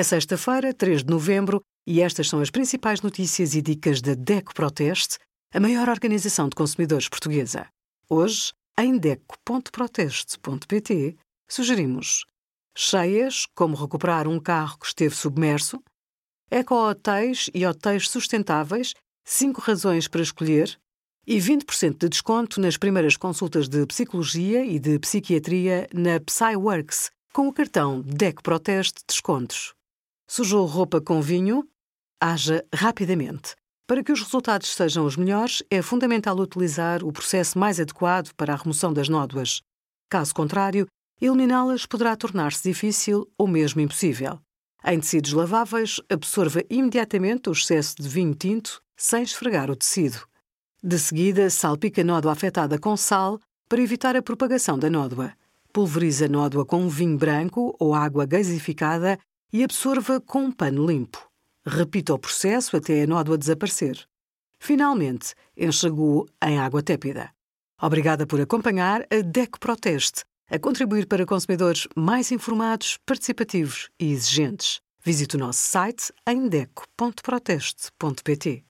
É sexta-feira, 3 de novembro, e estas são as principais notícias e dicas da DECO Proteste, a maior organização de consumidores portuguesa. Hoje, em DECO.proteste.pt, sugerimos cheias, como recuperar um carro que esteve submerso, eco-hotéis e hotéis sustentáveis, 5 razões para escolher, e 20% de desconto nas primeiras consultas de psicologia e de psiquiatria na PsyWorks, com o cartão DEC Proteste Descontos. Sujou roupa com vinho? Haja rapidamente. Para que os resultados sejam os melhores, é fundamental utilizar o processo mais adequado para a remoção das nódoas. Caso contrário, eliminá-las poderá tornar-se difícil ou mesmo impossível. Em tecidos laváveis, absorva imediatamente o excesso de vinho tinto sem esfregar o tecido. De seguida, salpique a nódoa afetada com sal para evitar a propagação da nódoa. Pulverize a nódoa com vinho branco ou água gasificada e absorva com um pano limpo. Repita o processo até a nódoa desaparecer. Finalmente, enxague-o em água tépida. Obrigada por acompanhar a DEC Proteste, a contribuir para consumidores mais informados, participativos e exigentes. Visite o nosso site em deco.proteste.pt.